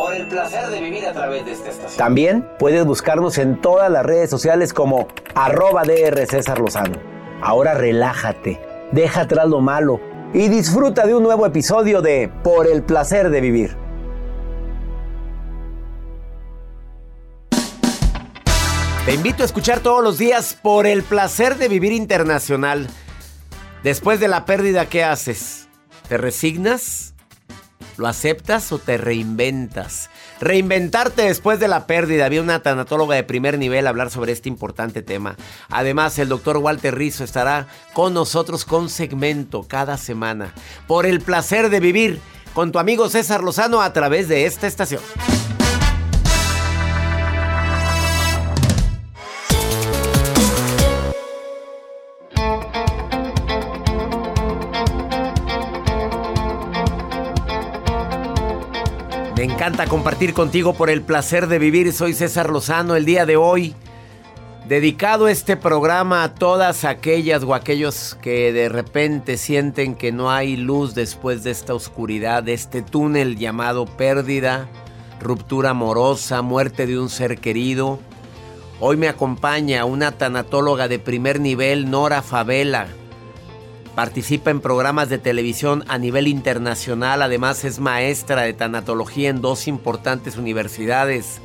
Por el placer de vivir a través de esta estación. También puedes buscarnos en todas las redes sociales como arroba DR César Lozano. Ahora relájate, deja atrás lo malo y disfruta de un nuevo episodio de Por el placer de vivir. Te invito a escuchar todos los días Por el placer de vivir internacional. Después de la pérdida, ¿qué haces? ¿Te resignas? ¿Lo aceptas o te reinventas? Reinventarte después de la pérdida. Había una tanatóloga de primer nivel a hablar sobre este importante tema. Además, el doctor Walter Rizzo estará con nosotros con segmento cada semana. Por el placer de vivir con tu amigo César Lozano a través de esta estación. Encanta compartir contigo por el placer de vivir. Soy César Lozano el día de hoy. Dedicado este programa a todas aquellas o aquellos que de repente sienten que no hay luz después de esta oscuridad, de este túnel llamado pérdida, ruptura amorosa, muerte de un ser querido. Hoy me acompaña una tanatóloga de primer nivel, Nora Favela. Participa en programas de televisión a nivel internacional, además es maestra de tanatología en dos importantes universidades.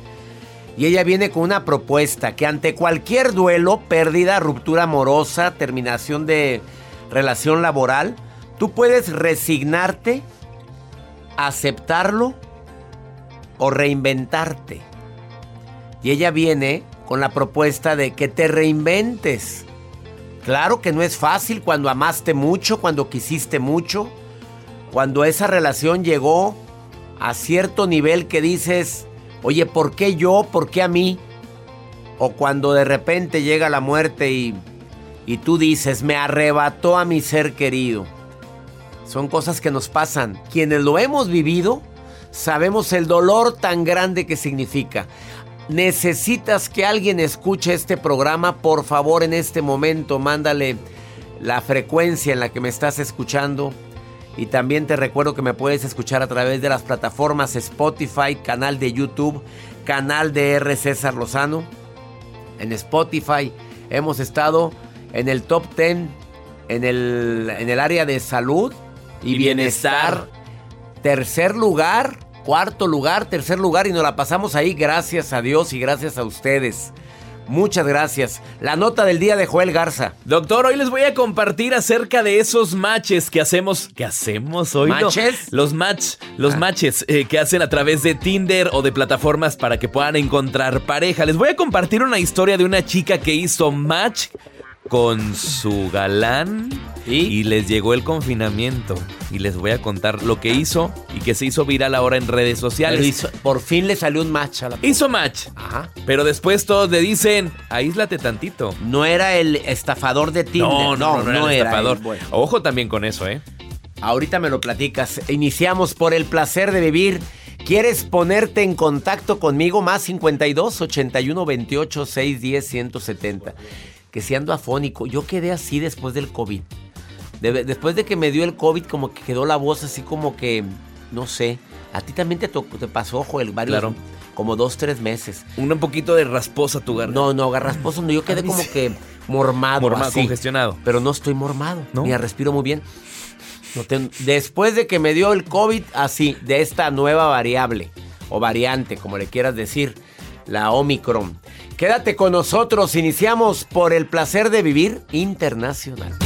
Y ella viene con una propuesta que ante cualquier duelo, pérdida, ruptura amorosa, terminación de relación laboral, tú puedes resignarte, aceptarlo o reinventarte. Y ella viene con la propuesta de que te reinventes. Claro que no es fácil cuando amaste mucho, cuando quisiste mucho, cuando esa relación llegó a cierto nivel que dices, oye, ¿por qué yo? ¿Por qué a mí? O cuando de repente llega la muerte y, y tú dices, me arrebató a mi ser querido. Son cosas que nos pasan. Quienes lo hemos vivido, sabemos el dolor tan grande que significa necesitas que alguien escuche este programa, por favor en este momento mándale la frecuencia en la que me estás escuchando. Y también te recuerdo que me puedes escuchar a través de las plataformas Spotify, canal de YouTube, canal de R. César Lozano. En Spotify hemos estado en el top 10 en el, en el área de salud y, bienestar. Tercer lugar cuarto lugar, tercer lugar y nos la pasamos ahí gracias a Dios y gracias a ustedes. Muchas gracias. La nota del día de Joel Garza. Doctor, hoy les voy a compartir acerca de esos matches que hacemos. ¿Qué hacemos hoy? No, ¿Matches? los match, los Ah. matches eh, que hacen a través de Tinder o de plataformas para que puedan encontrar pareja. Les voy a compartir una historia de una chica que hizo match con su galán ¿Y? les llegó el confinamiento. Y les voy a contar lo que hizo y que se hizo viral ahora en redes sociales. Hizo- por fin le salió un match a la Hizo match. Ajá. Pero después todos le dicen, aíslate tantito. No era el estafador de Tinder. No, no, no, no, era, estafador. Bueno, Ojo también con eso, ¿eh? ahorita me lo platicas. Iniciamos por el placer de vivir. ¿Quieres ponerte en contacto conmigo? Más 52 81 28 610 170. Que si ando afónico. Yo quedé así después del COVID. De- después de que me dio el COVID, como que quedó la voz así como que, no sé. A ti también te, pasó, Joel, varios, Claro. como dos, tres meses. Un poquito de rasposa tu garganta. No, no, garrasposo, no. Yo quedé como sí. que mormado, Mormado, así. congestionado. Pero no estoy mormado. ¿No? Mira, respiro muy bien. No te- Después de que me dio el COVID, así, de esta nueva variable o variante, como le quieras decir, la Omicron. Quédate con nosotros, iniciamos por el placer de vivir internacional.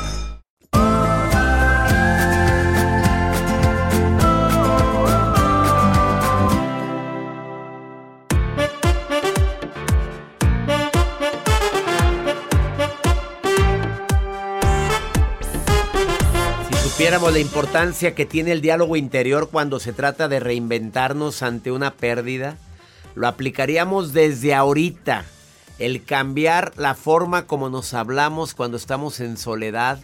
La importancia que tiene el diálogo interior cuando se trata de reinventarnos ante una pérdida, lo aplicaríamos desde ahorita. El cambiar la forma como nos hablamos cuando estamos en soledad,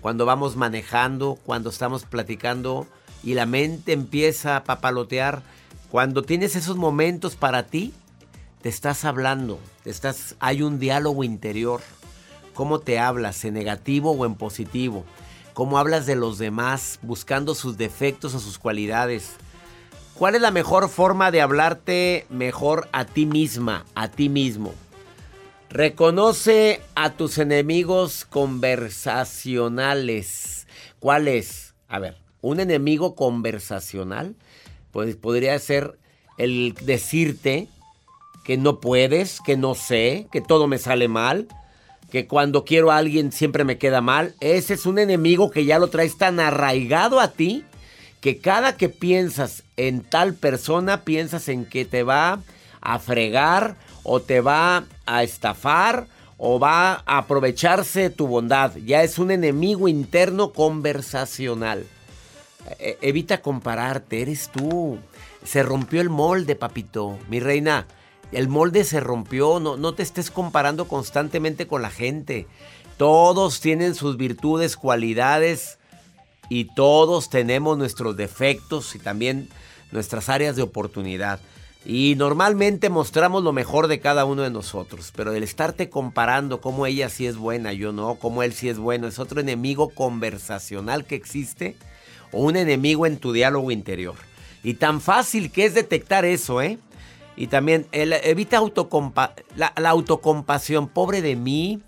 cuando vamos manejando, cuando estamos platicando y la mente empieza a papalotear. Cuando tienes esos momentos para ti, te estás hablando, estás, hay un diálogo interior. ¿Cómo te hablas? ¿En negativo o en positivo? ¿Cómo hablas de los demás buscando sus defectos o sus cualidades? ¿Cuál es la mejor forma de hablarte mejor a ti misma, a ti mismo? Reconoce a tus enemigos conversacionales. ¿Cuál es? A ver, un enemigo conversacional pues podría ser el decirte que no puedes, que no sé, que todo me sale mal, que cuando quiero a alguien siempre me queda mal. Ese es un enemigo que ya lo traes tan arraigado a ti que cada que piensas en tal persona piensas en que te va a fregar o te va a estafar o va a aprovecharse de tu bondad. Ya es un enemigo interno conversacional. Eh, evita compararte, eres tú. Se rompió el molde, papito. Mi reina, el molde se rompió. No, no te estés comparando constantemente con la gente. Todos tienen sus virtudes, cualidades y todos tenemos nuestros defectos y también nuestras áreas de oportunidad. Y normalmente mostramos lo mejor de cada uno de nosotros, pero el estarte comparando cómo ella sí es buena, yo no, cómo él sí es bueno, es otro enemigo conversacional que existe o un enemigo en tu diálogo interior. Y tan fácil que es detectar eso, ¿eh? Y también evita autocompa la, autocompasión. Pobre de mí,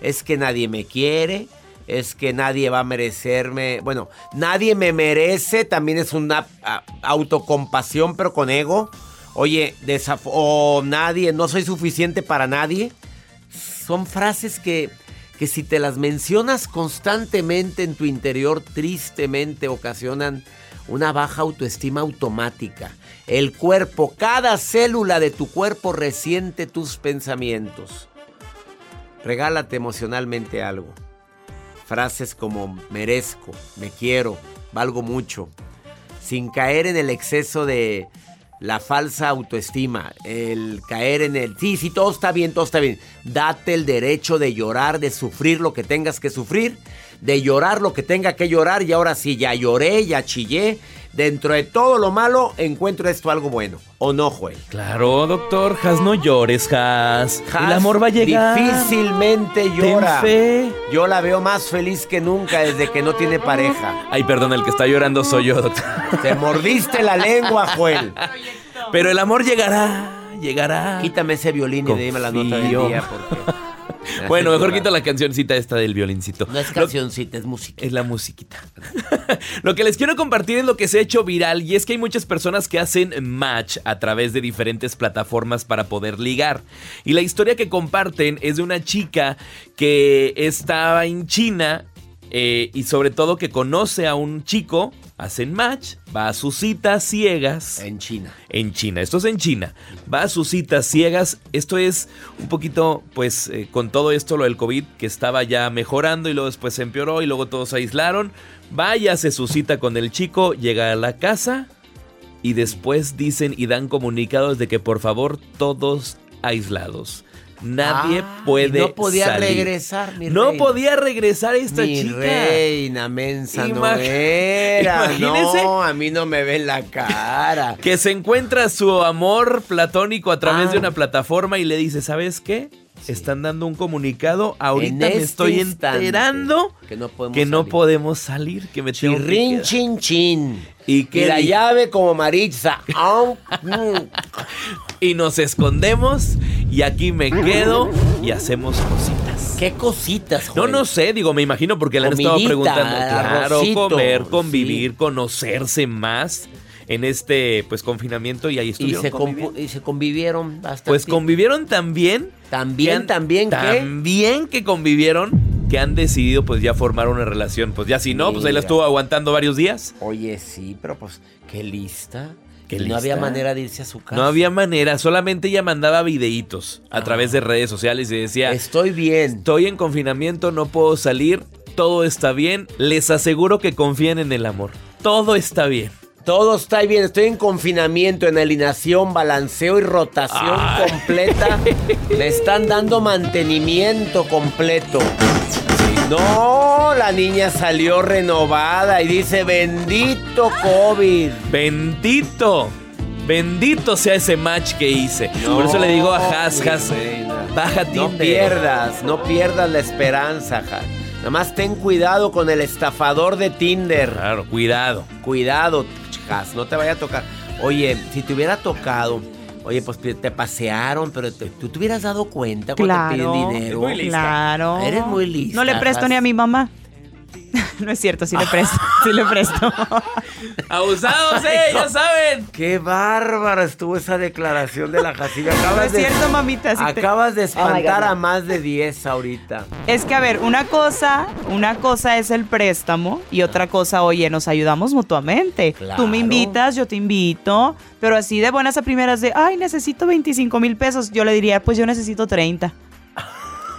es que nadie me quiere, es que nadie va a merecerme. Bueno, nadie me merece, también es una autocompasión, pero con ego. Oye, o nadie, no soy suficiente para nadie. Son frases que, que si te las mencionas constantemente en tu interior, tristemente ocasionan una baja autoestima automática. El cuerpo, cada célula de tu cuerpo resiente tus pensamientos. Regálate emocionalmente algo. Frases como merezco, me quiero, valgo mucho, sin caer en el exceso de la falsa autoestima, el caer en el, sí, sí, todo está bien, todo está bien. Date el derecho de llorar, de sufrir lo que tengas que sufrir, de llorar lo que tenga que llorar y ahora sí, ya lloré, ya chillé. Dentro de todo lo malo, encuentro esto algo bueno. ¿O no, Joel? Claro, doctor. Has, no llores, Has. Has El amor va a llegar. Difícilmente llora. fe. Yo la veo más feliz que nunca desde que no tiene pareja. Ay, perdón, el que está llorando soy yo, doctor. Te mordiste la lengua, Joel. Pero el amor llegará, llegará. Quítame ese violín y dime la nota del Confío. día porque... Bueno, mejor quito la cancioncita esta del violincito. No es cancioncita, es música. Es la musiquita. lo que les quiero compartir es lo que se ha hecho viral y es que hay muchas personas que hacen match a través de diferentes plataformas para poder ligar. Y la historia que comparten es de una chica que estaba en China eh, y sobre todo que conoce a un chico, hacen match, va a sus citas ciegas. En China. En China, esto es en China. Va a sus citas ciegas. Esto es un poquito, pues, eh, con todo esto, lo del COVID, que estaba ya mejorando y luego después se empeoró y luego todos se aislaron. Vaya, hace su cita con el chico, llega a la casa y después dicen y dan comunicados de que por favor todos aislados. Nadie Ah, puede y no podía salir. regresar, mi No reina. podía regresar esta Mi chica. reina mensa no era. Imagínese. No, a mí no me ven la cara. Que se encuentra su amor platónico a través Ah. de una plataforma y le dice, ¿sabes qué? Están dando un comunicado, ahorita En me este estoy instante, enterando que no podemos que no salir. podemos salir, que me tengo que Chirrin, quedar". chin, chin. Y Y que la llave como Maritza. Y nos escondemos y aquí me quedo y hacemos cositas. ¿Qué cositas, No, no sé, digo, me imagino porque le han estado preguntando. Claro, arrocito, comer, sí. convivir, conocerse más en este pues confinamiento y ahí Y estuvieron se, conviviendo. compu- y se convivieron bastante. Pues convivieron también. También, han- también, ¿qué? También que convivieron, que han decidido pues ya formar una relación. Pues ya si no, pues ahí la estuvo aguantando varios días. Oye, sí, pero pues, qué lista. Qué no lista. había manera de irse a su casa. No había manera, solamente ella mandaba videitos a Ah. través de redes sociales y decía, Estoy bien. estoy en confinamiento, no puedo salir, todo está bien, les aseguro que confíen en el amor. Todo está bien. Todo está bien. Estoy en confinamiento, en alineación, balanceo y rotación Ay. completa. Le están dando mantenimiento completo. No, la niña salió renovada y dice, bendito COVID. Bendito, bendito sea ese match que hice. Por eso le digo a Has, Has, baja No pierdas, no pierdas la esperanza, Has. Nada más ten cuidado con el estafador de Tinder. Claro, cuidado. Cuidado, Has, no te vaya a tocar. Oye, si te hubiera tocado, oye, pues te te pasearon, pero te- tú te hubieras dado cuenta cuando te Claro. piden dinero. muy lista. Claro. Eres muy lista. No le presto ni a mi mamá. no es cierto, sí le presto. Sí le presto. Abusados, eh, ya saben. Qué bárbara estuvo esa declaración de la Jacilla. no Acabas es de, cierto, mamita. te- acabas de Oh espantar a más de 10 ahorita. Es que, a ver, una cosa, una cosa es el préstamo y otra cosa, oye, nos ayudamos mutuamente. Tú Claro. me invitas, yo te invito, pero así de buenas a primeras de, ay, necesito 25 mil pesos, yo le diría, pues yo necesito 30.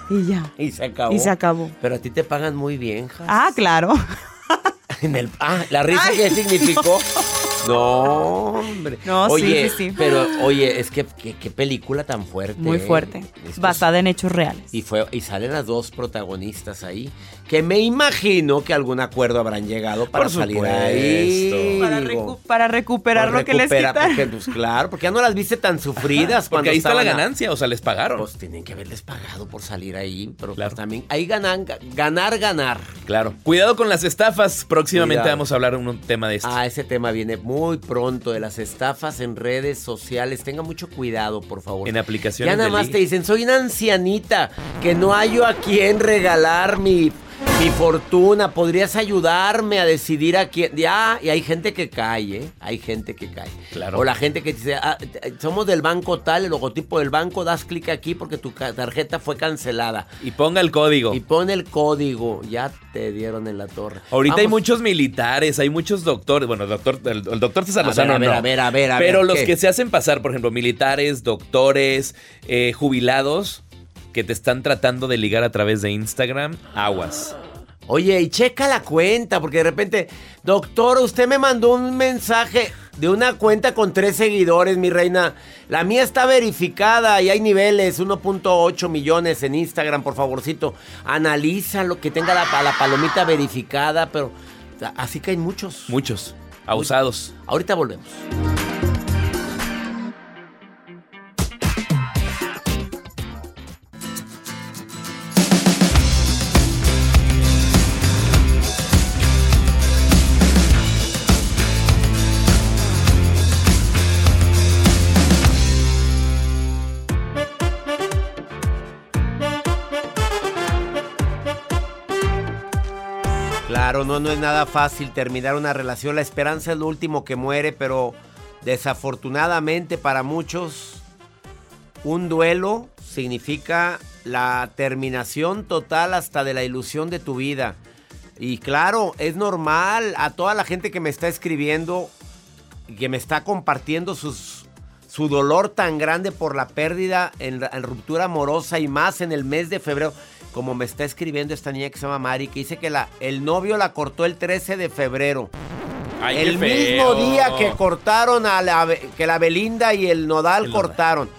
Y ya. Y se acabó. Y se acabó. Pero a ti te pagan muy bien. Ah, claro. En el, ah, la risa qué significó. No, hombre. No, sí, oye, sí, sí. Pero, oye, es que qué película tan fuerte. Muy ¿eh? fuerte. Basada en hechos reales. Y, fue, y salen las dos protagonistas ahí. Que me imagino que a algún acuerdo habrán llegado para Por salir supuesto. ahí. Para, digo. recu- para recuperar lo que les quitaron. Porque, pues claro, porque ya no las viste tan sufridas Porque ahí está la a- ganancia, o sea, les pagaron. Pues tienen que haberles pagado por salir ahí, pero Claro. pues también ahí ganan, ga- ganar, ganar. Claro. Cuidado con las estafas. Próximamente Cuidado. vamos a hablar de un tema de esto. Ah, ese tema viene muy pronto de las estafas en redes sociales. Tenga mucho cuidado, por favor. En aplicaciones Ya nada más te dicen, soy una ancianita que no hallo a quién regalar mi Mi fortuna, ¿podrías ayudarme a decidir a quién? Ya, y hay gente que cae, ¿eh? Hay gente que cae. Claro. O la gente que dice, ah, t- somos del banco tal, el logotipo del banco, das clic aquí porque tu tarjeta fue cancelada. Y ponga el código. Y pone el código, ya te dieron en la torre. Ahorita hay muchos militares, hay muchos doctores. Bueno, el doctor, el, el doctor César A ver, Lozano a ver, no. a ver, a ver, a Pero ver, los ¿qué? que se hacen pasar, por ejemplo, militares, doctores, eh, jubilados, que te están tratando de ligar a través de Instagram, aguas. Oye, y checa la cuenta, porque de repente, doctor, usted me mandó un mensaje de una cuenta con tres seguidores, mi reina. La mía está verificada y hay niveles, 1.8 millones en Instagram, por favorcito. Analiza lo que tenga la, la palomita verificada, pero así que hay muchos. Muchos. Abusados. Ahorita volvemos. No, no es nada fácil terminar una relación. La esperanza es lo último que muere, pero desafortunadamente para muchos, un duelo significa la terminación total hasta de la ilusión de tu vida. Y claro, es normal a toda la gente que me está escribiendo, y que me está compartiendo su dolor tan grande por la pérdida en ruptura amorosa y más en el mes de febrero. Como me está escribiendo esta niña que se llama Mari, que dice que la, el novio la cortó el 13 de febrero. Ay, el mismo día que cortaron a la, que la Belinda y el Nodal El Nodal. cortaron.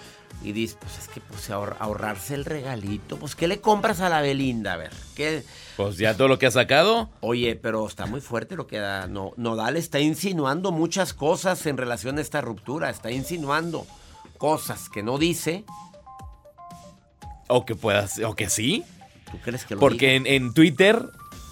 Y dice, pues es que pues, ahor- ahorrarse el regalito. Pues, ¿qué le compras a la Belinda? A ver, ¿qué? Pues ya todo lo que ha sacado. Oye, pero está muy fuerte lo que da. No, Nodal está insinuando muchas cosas en relación a esta ruptura. Está insinuando cosas que no dice. O que puedas, o que sí. ¿Tú crees que lo Porque en, en Twitter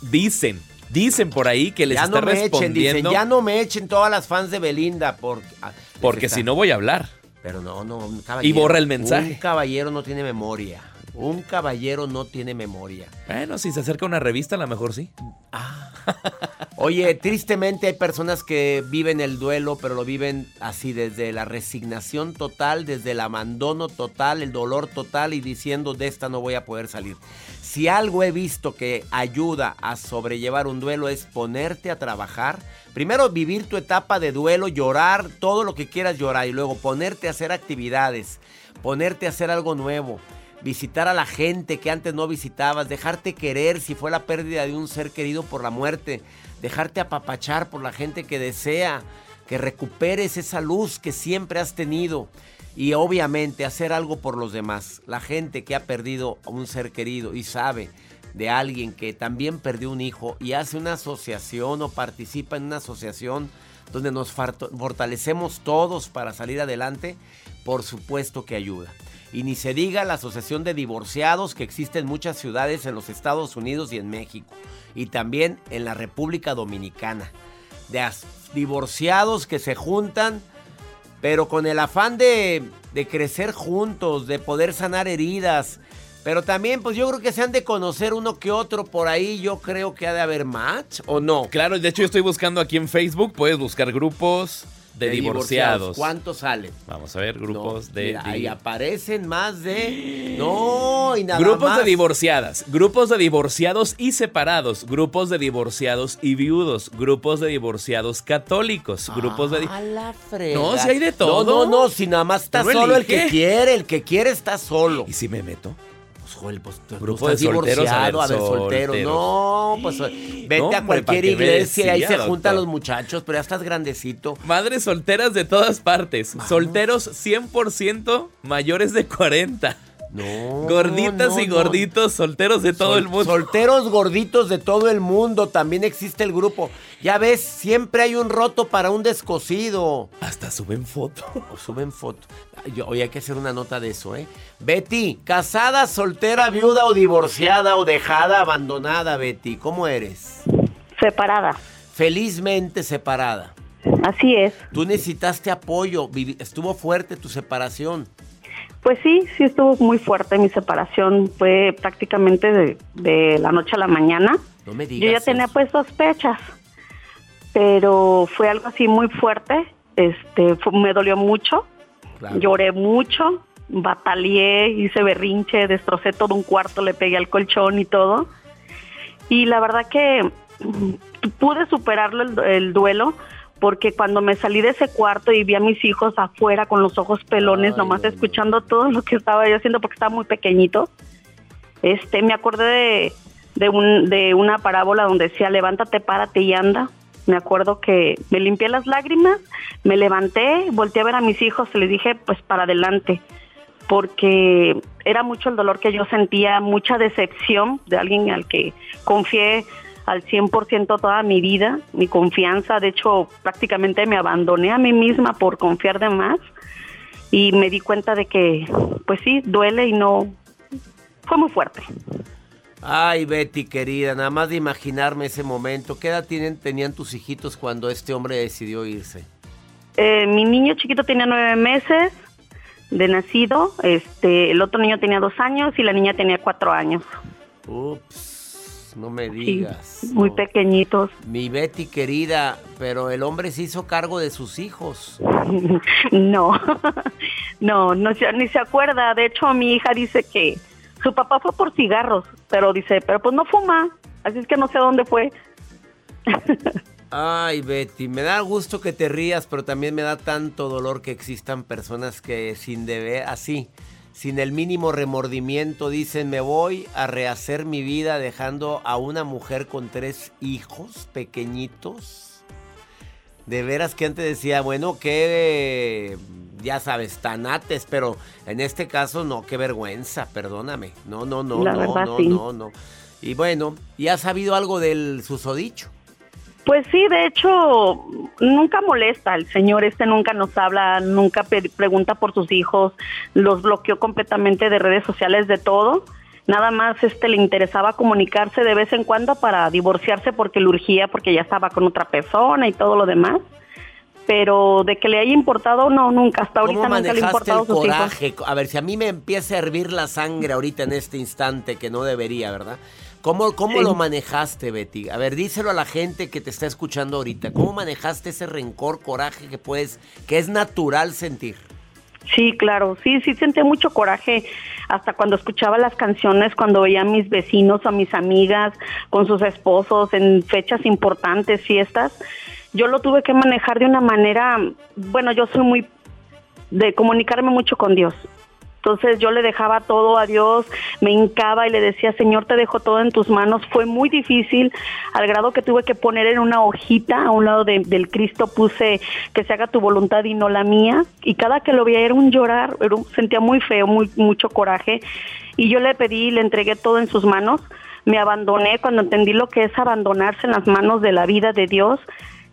dicen, dicen por ahí que les ya está no me echen, respondiendo. dicen, ya no me echen todas las fans de Belinda porque, ah, porque está- si no voy a hablar. Pero no, no, un Y borra el mensaje. Un caballero no tiene memoria. Un caballero no tiene memoria. Bueno, si se acerca una revista, a lo mejor sí. Oye, tristemente hay personas que viven el duelo, pero lo viven así desde la resignación total, desde el abandono total, el dolor total y diciendo de esta no voy a poder salir. Si algo he visto que ayuda a sobrellevar un duelo es ponerte a trabajar. Primero vivir tu etapa de duelo, llorar todo lo que quieras llorar y luego ponerte a hacer actividades, ponerte a hacer algo nuevo visitar a la gente que antes no visitabas, dejarte querer si fue la pérdida de un ser querido por la muerte, dejarte apapachar por la gente que desea que recuperes esa luz que siempre has tenido y obviamente hacer algo por los demás. La gente que ha perdido a un ser querido y sabe de alguien que también perdió un hijo y hace una asociación o participa en una asociación donde nos fortalecemos todos para salir adelante, por supuesto que ayuda. Y ni se diga la asociación de divorciados que existe en muchas ciudades en los Estados Unidos y en México. Y también en la República Dominicana. De divorciados que se juntan, pero con el afán de, de crecer juntos, de poder sanar heridas. Pero también, pues yo creo que se han de conocer uno que otro por ahí. Yo creo que ha de haber match, ¿o no? Claro, de hecho yo estoy buscando aquí en Facebook, puedes buscar grupos de, divorciados. ¿Cuántos salen? Vamos a ver, grupos No, de... mira, ahí aparecen más de... No, y nada Grupos más. de divorciadas, grupos de divorciados y separados, grupos de divorciados y viudos, grupos de divorciados católicos, grupos de... di- A la frega. No, si hay de todo. No, no, no, si nada más está solo el que quiere, el que quiere está solo. ¿Y si me meto? Pues, Joel, pues, tú Grupo estás de solteros, divorciado, a ver, soltero. solteros. No, pues vete No, a hombre, cualquier ¿para qué me iglesia y ahí se juntan los muchachos, pero ya estás grandecito. Madres solteras de todas partes, solteros 100% mayores de 40. No. Gorditas no, y no. gorditos, solteros de todo Sol- el mundo. Solteros gorditos de todo el mundo, también existe el grupo. Ya ves, siempre hay un roto para un descosido. Hasta suben foto. O suben foto. Yo- Oye, hay que hacer una nota de eso, ¿eh? Betty, casada, soltera, viuda o divorciada o dejada, abandonada, Betty. ¿Cómo eres? Separada. Felizmente separada. Así es. Tú necesitaste apoyo, estuvo fuerte tu separación. Pues sí, sí estuvo muy fuerte mi separación. Fue prácticamente de, de la noche a la mañana. No me digas Yo ya tenía eso. pues sospechas, pero fue algo así muy fuerte. Este, fue- me dolió mucho, Claro. lloré mucho, bataleé, hice berrinche, destrocé todo un cuarto, le pegué al colchón y todo. Y la verdad que mm, pude superarlo el, el duelo porque cuando me salí de ese cuarto y vi a mis hijos afuera con los ojos pelones, nomás escuchando todo lo que estaba yo haciendo porque estaba muy pequeñito, este, me acordé de, de, un, de una parábola donde decía, levántate, párate y anda. Me acuerdo que me limpié las lágrimas, me levanté, volteé a ver a mis hijos y les dije, pues para adelante, porque era mucho el dolor que yo sentía, mucha decepción de alguien al que confié al 100% toda mi vida, mi confianza, de hecho prácticamente me abandoné a mí misma por confiar de más y me di cuenta de que, pues sí, duele y no, fue muy fuerte. Ay, Betty, querida, nada más de imaginarme ese momento. ¿Qué edad tienen, tenían tus hijitos cuando este hombre decidió irse? Eh, mi niño chiquito tenía nueve meses de nacido, este, el otro niño tenía dos años y la niña tenía cuatro años. Ups, no me Sí, digas. muy no. pequeñitos. Mi Betty, querida, pero el hombre se hizo cargo de sus hijos. No, no, no ni se acuerda. De hecho, mi hija dice que su papá fue por cigarros, pero dice, pero pues no fuma, así es que no sé dónde fue. Ay, Betty, me da gusto que te rías, pero también me da tanto dolor que existan personas que sin deber, así, sin el mínimo remordimiento, dicen, me voy a rehacer mi vida dejando a una mujer con tres hijos pequeñitos. De veras que antes decía, bueno, que, ya sabes, tanates, pero en este caso no, qué vergüenza, perdóname. No, no, no, La no, verdad, no, sí. no, no. Y bueno, ¿y has sabido algo del susodicho? Pues sí, de hecho, nunca molesta. El señor este nunca nos habla, nunca pregunta por sus hijos, los bloqueó completamente de redes sociales, de todo. Nada más este le interesaba comunicarse de vez en cuando para divorciarse porque le urgía, porque ya estaba con otra persona y todo lo demás. Pero de que le haya importado, no, nunca. Hasta ahorita ¿Cómo nunca le ha importado el sus hijos. coraje? A ver, si a mí me empieza a hervir la sangre ahorita en este instante, que no debería, ¿verdad? ¿Cómo, cómo Sí. lo manejaste, Betty? A ver, díselo a la gente que te está escuchando ahorita. ¿Cómo manejaste ese rencor, coraje que puedes, que es natural sentir? Sí, claro, sí, sí sentí mucho coraje hasta cuando escuchaba las canciones, cuando veía a mis vecinos o a mis amigas con sus esposos en fechas importantes, fiestas. Yo lo tuve que manejar de una manera, bueno, yo soy muy de comunicarme mucho con Dios. Entonces yo le dejaba todo a Dios, me hincaba y le decía, Señor, te dejo todo en tus manos. Fue muy difícil, al grado que tuve que poner en una hojita a un lado de- del Cristo, puse que se haga tu voluntad y no la mía. Y cada que lo veía era un llorar, era un- sentía muy feo, muy, mucho coraje. Y yo le pedí, le entregué todo en sus manos. Me abandoné cuando entendí lo que es abandonarse en las manos de la vida de Dios.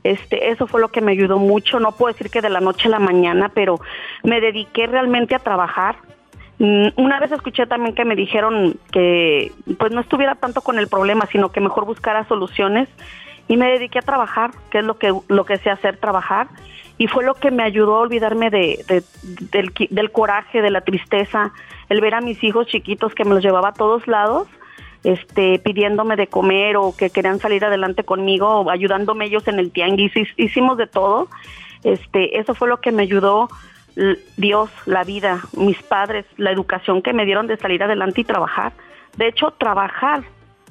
Este, eso fue lo que me ayudó mucho. No puedo decir que de la noche a la mañana, pero me dediqué realmente a trabajar. Mm, Una vez escuché también que me dijeron que pues no estuviera tanto con el problema, sino que mejor buscara soluciones. Y me dediqué a trabajar, que es lo que lo que sé hacer, trabajar. Y fue lo que me ayudó a olvidarme de, de- del, del coraje, de la tristeza, el ver a mis hijos chiquitos que me los llevaba a todos lados, este, pidiéndome de comer o que querían salir adelante conmigo, ayudándome ellos en el tianguis, Hic- hicimos de todo. Este, eso fue lo que me ayudó Dios, la vida, mis padres, la educación que me dieron de salir adelante y trabajar. De hecho, trabajar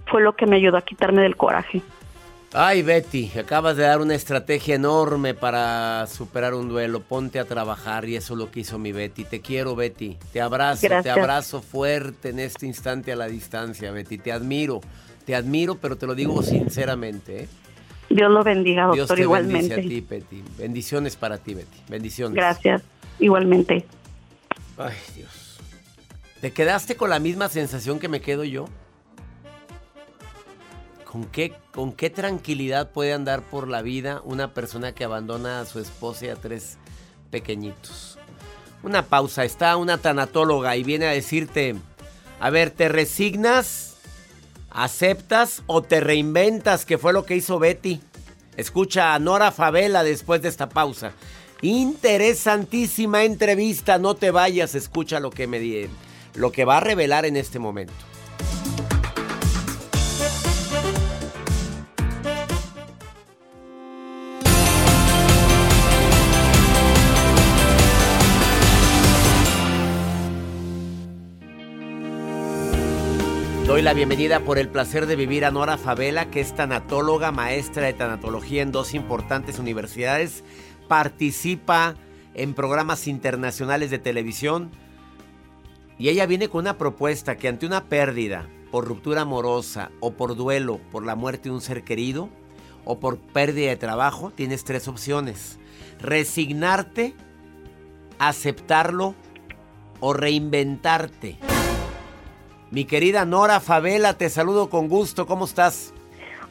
fue lo que me ayudó a quitarme del coraje. Ay, Betty, acabas de dar una estrategia enorme para superar un duelo. Ponte a trabajar y eso es lo que hizo mi Betty. Te quiero, Betty. Te abrazo, Gracias. te abrazo fuerte en este instante a la distancia, Betty. Te admiro, te admiro, pero te lo digo sinceramente. ¿eh? Dios lo bendiga, Dios doctor, te igualmente. bendice a ti, Betty. Bendiciones para ti, Betty. Bendiciones. Gracias, igualmente. Ay, Dios. ¿Te quedaste con la misma sensación que me quedo yo? ¿Con qué, ¿Con qué tranquilidad puede andar por la vida una persona que abandona a su esposa y a tres pequeñitos? Una pausa. Está una tanatóloga y viene a decirte, a ver, ¿te resignas? ¿Aceptas o te reinventas? Que fue lo que hizo Betty. Escucha a Nora Favela después de esta pausa. Interesantísima entrevista, no te vayas, escucha lo que me di, lo que va a revelar en este momento. Doy la bienvenida por el placer de vivir a Nora Favela, que es tanatóloga, maestra de tanatología en dos importantes universidades. Participa en programas internacionales de televisión. Y ella viene con una propuesta que ante una pérdida por ruptura amorosa o por duelo por la muerte de un ser querido o por pérdida de trabajo, tienes tres opciones. Resignarte, aceptarlo o reinventarte. Mi querida Nora Favela, te saludo con gusto. ¿Cómo estás?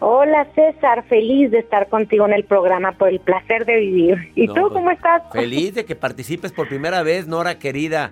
Hola César, feliz de estar contigo en el programa por el placer de vivir. ¿Y tú pues, cómo estás? Feliz de que participes por primera vez, Nora querida.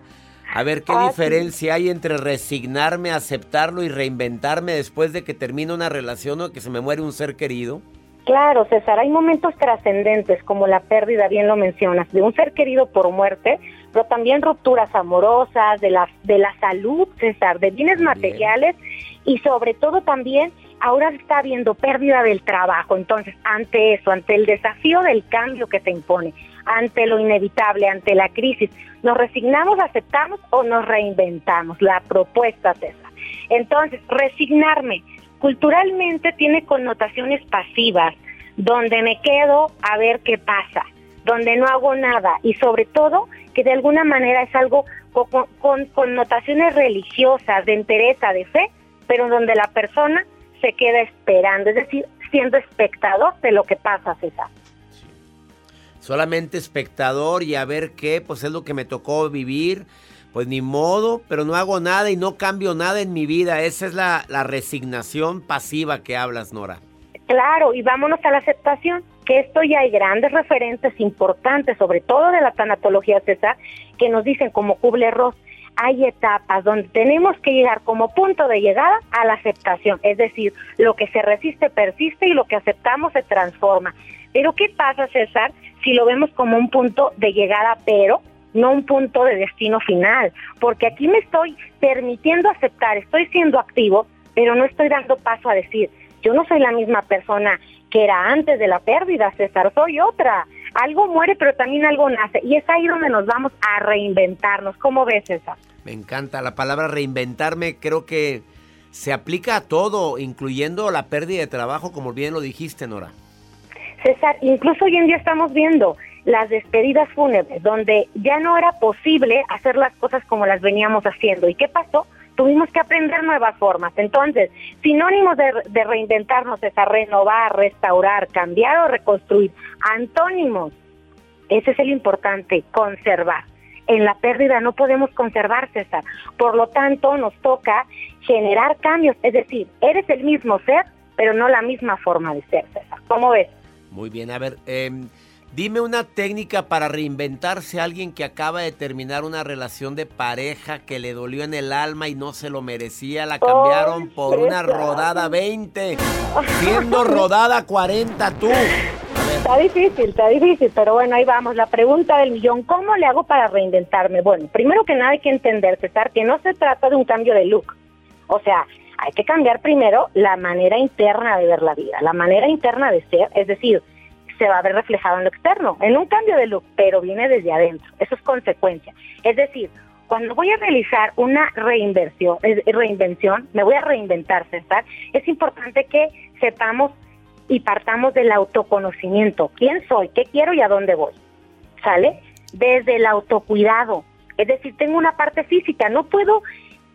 A ver, ¿qué Ah, diferencia hay entre resignarme, aceptarlo y reinventarme después de que termina una relación o que se me muere un ser querido? Claro, César, hay momentos trascendentes como la pérdida, bien lo mencionas, de un ser querido por muerte, pero también rupturas amorosas, de la, de la salud, César, de bienes materiales y sobre todo también ahora está habiendo pérdida del trabajo. Entonces, ante eso, ante el desafío del cambio que se impone, ante lo inevitable, ante la crisis, ¿nos resignamos, aceptamos o nos reinventamos? La propuesta, César. Entonces, resignarme culturalmente tiene connotaciones pasivas, donde me quedo a ver qué pasa, donde no hago nada y sobre todo que de alguna manera es algo con, con connotaciones religiosas, de entereza, de fe, pero donde la persona se queda esperando, es decir, siendo espectador de lo que pasa, César. Solamente espectador y a ver qué, pues es lo que me tocó vivir. Pues ni modo, pero no hago nada y no cambio nada en mi vida. Esa es la, la resignación pasiva que hablas, Nora. Claro, y vámonos a la aceptación, que esto ya hay grandes referentes importantes, sobre todo de la tanatología César, que nos dicen como Kubler-Ross, hay etapas donde tenemos que llegar como punto de llegada a la aceptación, es decir, lo que se resiste persiste y lo que aceptamos se transforma. Pero ¿qué pasa, César, si lo vemos como un punto de llegada, pero no un punto de destino final? Porque aquí me estoy permitiendo aceptar, estoy siendo activo, pero no estoy dando paso a decir, yo no soy la misma persona que era antes de la pérdida, César, soy otra. Algo muere, pero también algo nace. Y es ahí donde nos vamos a reinventarnos. ¿Cómo ves, César? Me encanta la palabra reinventarme, creo que se aplica a todo, incluyendo la pérdida de trabajo, como bien lo dijiste, Nora. César, incluso hoy en día estamos viendo las despedidas fúnebres, donde ya no era posible hacer las cosas como las veníamos haciendo. ¿Y qué pasó? Tuvimos que aprender nuevas formas. Entonces, sinónimos de, reinventarnos es a renovar, restaurar, cambiar o reconstruir. Antónimos, ese es el importante, conservar. En la pérdida no podemos conservar, César. Por lo tanto, nos toca generar cambios. Es decir, eres el mismo ser, pero no la misma forma de ser, César. ¿Cómo ves? Muy bien, a ver, eh, dime una técnica para reinventarse a alguien que acaba de terminar una relación de pareja que le dolió en el alma y no se lo merecía, la cambiaron por una rodada 20, siendo rodada 40 tú. Está difícil, está difícil, pero bueno, ahí vamos. La pregunta del millón, ¿cómo le hago para reinventarme? Bueno, primero que nada hay que entender, César, que no se trata de un cambio de look. O sea, hay que cambiar primero la manera interna de ver la vida, la manera interna de ser, es decir, se va a ver reflejado en lo externo, en un cambio de look, pero viene desde adentro. Eso es consecuencia. Es decir, cuando voy a realizar una reinversión, eh, reinvención, me voy a reinventar, César, es importante que sepamos y partamos del autoconocimiento. ¿Quién soy? ¿Qué quiero y a dónde voy? ¿Sale? Desde el autocuidado. Es decir, tengo una parte física, no puedo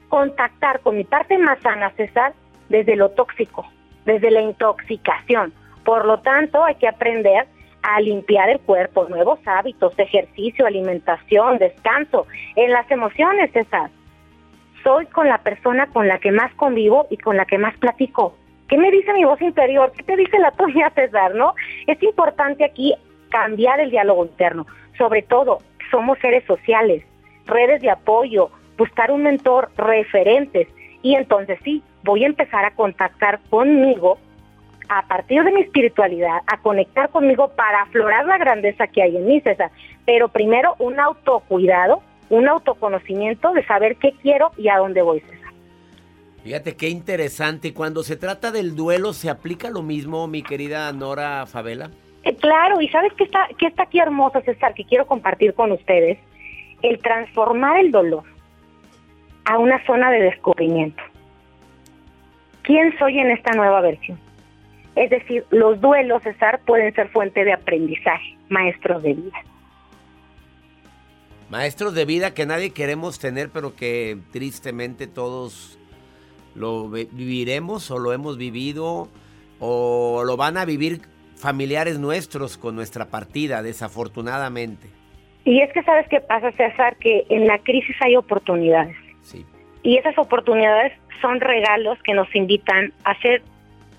contactar con mi parte más sana, César, desde lo tóxico, desde la intoxicación. Por lo tanto, hay que aprender a limpiar el cuerpo, nuevos hábitos, ejercicio, alimentación, descanso. En las emociones, César, soy con la persona con la que más convivo y con la que más platico. ¿Qué me dice mi voz interior? ¿Qué te dice la tuya, César? ¿No? Es importante aquí cambiar el diálogo interno. Sobre todo, somos seres sociales, redes de apoyo, buscar un mentor, referentes. Y entonces sí, voy a empezar a contactar conmigo a partir de mi espiritualidad, a conectar conmigo para aflorar la grandeza que hay en mí, César. Pero primero un autocuidado, un autoconocimiento de saber qué quiero y a dónde voy, César. Fíjate qué interesante. Y cuando se trata del duelo, ¿se aplica lo mismo, mi querida Nora Favela? Eh, claro, y sabes qué está, qué está aquí hermoso, César, que quiero compartir con ustedes. El transformar el dolor a una zona de descubrimiento. ¿Quién soy en esta nueva versión? Es decir, los duelos, César, pueden ser fuente de aprendizaje, maestros de vida. Maestros de vida que nadie queremos tener, pero que tristemente todos lo viviremos o lo hemos vivido o lo van a vivir familiares nuestros con nuestra partida, desafortunadamente. Y es que sabes qué pasa, César, que en la crisis hay oportunidades. Sí. Y esas oportunidades son regalos que nos invitan a ser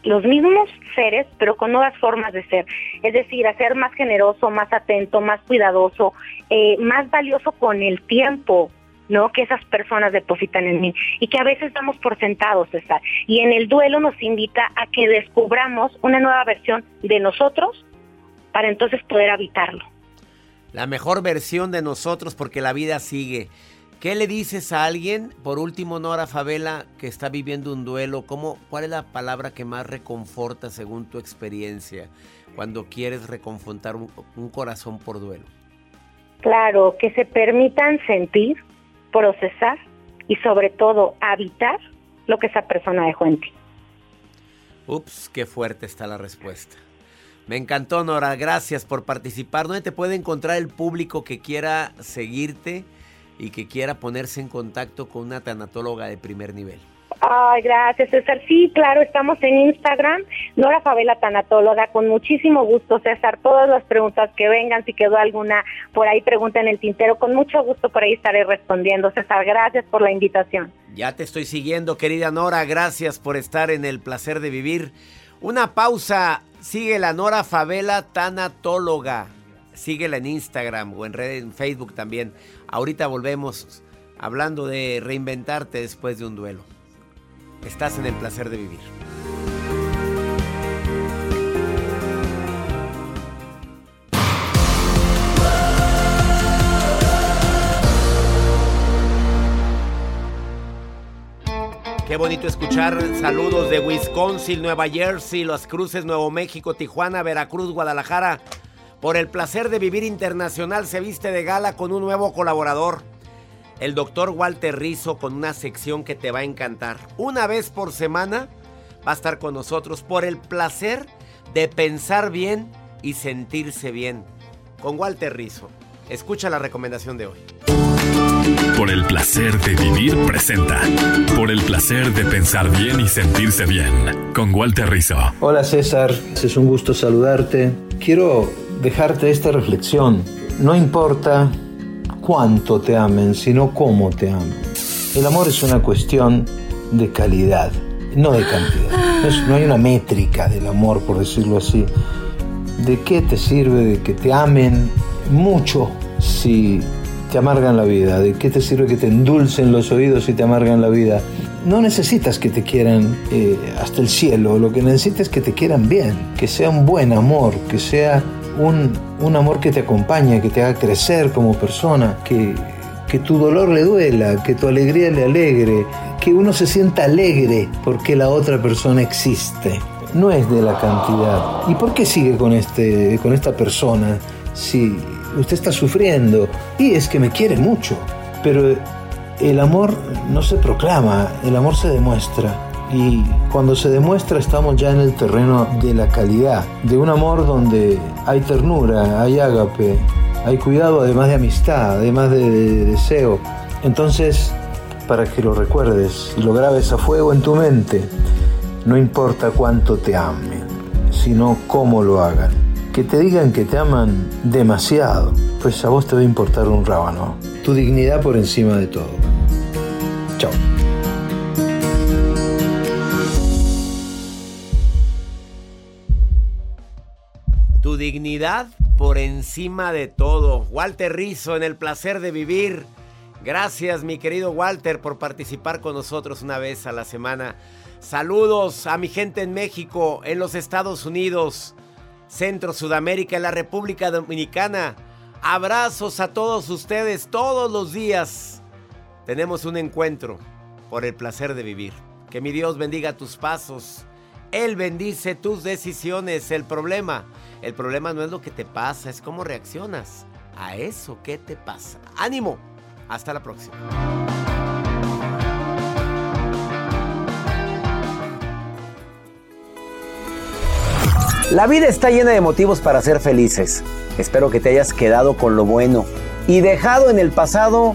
los mismos seres, pero con nuevas formas de ser. Es decir, a ser más generoso, más atento, más cuidadoso, eh, más valioso con el tiempo, ¿no? Que esas personas depositan en mí y que a veces damos por sentados, César. Y en el duelo nos invita a que descubramos una nueva versión de nosotros para entonces poder habitarlo. La mejor versión de nosotros porque la vida sigue. ¿Qué le dices a alguien, por último, Nora Favela, que está viviendo un duelo? ¿Cómo, ¿Cuál es la palabra que más reconforta según tu experiencia cuando quieres reconfortar un corazón por duelo? Claro, que se permitan sentir, procesar y sobre todo habitar lo que esa persona dejó en ti. Ups, qué fuerte está la respuesta. Me encantó, Nora. Gracias por participar. ¿Dónde te puede encontrar el público que quiera seguirte y que quiera ponerse en contacto con una tanatóloga de primer nivel? Ay, gracias, César. Sí, claro, estamos en Instagram, Nora Favela Tanatóloga, con muchísimo gusto, César. Todas las preguntas que vengan, si quedó alguna por ahí, pregunta en el tintero, con mucho gusto por ahí estaré respondiendo. César, gracias por la invitación. Ya te estoy siguiendo, querida Nora, gracias por estar en el placer de vivir. Una pausa, sigue la Nora Favela Tanatóloga. Síguela en Instagram o en, red, en Facebook también. Ahorita volvemos hablando de reinventarte después de un duelo. Estás en el placer de vivir. Qué bonito escuchar saludos de Wisconsin, Nueva Jersey, Las Cruces, Nuevo México, Tijuana, Veracruz, Guadalajara. Por el placer de vivir internacional se viste de gala con un nuevo colaborador el doctor Walter Rizzo con una sección que te va a encantar. Una vez por semana va a estar con nosotros por el placer de pensar bien y sentirse bien. Con Walter Rizzo. Escucha la recomendación de hoy. Por el placer de vivir presenta. Por el placer de pensar bien y sentirse bien. Con Walter Rizzo. Hola César, es un gusto saludarte. Quiero dejarte esta reflexión. No importa cuánto te amen, sino cómo te amen. El amor es una cuestión de calidad, no de cantidad. No, hay una métrica del amor, por decirlo así. ¿De qué te sirve de que te amen mucho si te amargan la vida? ¿De qué te sirve que te endulcen los oídos si te amargan la vida? No necesitas que te quieran eh, hasta el cielo, lo que necesitas es que te quieran bien, que sea un buen amor, que sea un, amor que te acompañe, que te haga crecer como persona, que, que tu dolor le duela, que tu alegría le alegre, que uno se sienta alegre porque la otra persona existe. No es de la cantidad. ¿Y por qué sigue con, este, con esta persona si usted está sufriendo? Y es que me quiere mucho. Pero el amor no se proclama, el amor se demuestra. Y cuando se demuestra estamos ya en el terreno de la calidad, de un amor donde hay ternura, hay ágape, hay cuidado además de amistad, además de, deseo. Entonces, para que lo recuerdes y lo grabes a fuego en tu mente, no importa cuánto te amen, sino cómo lo hagan. Que te digan que te aman demasiado, pues a vos te va a importar un rábano. Tu dignidad por encima de todo. Dignidad por encima de todo. Walter Rizzo en el placer de vivir. Gracias mi querido Walter por participar con nosotros una vez a la semana. Saludos a mi gente en México, en los Estados Unidos, Centro, Sudamérica, en la República Dominicana. Abrazos a todos ustedes todos los días. Tenemos un encuentro por el placer de vivir. Que mi Dios bendiga tus pasos. Él bendice tus decisiones. El problema, el problema no es lo que te pasa, es cómo reaccionas a eso que te pasa. Ánimo. Hasta la próxima. La vida está llena de motivos para ser felices. Espero que te hayas quedado con lo bueno y dejado en el pasado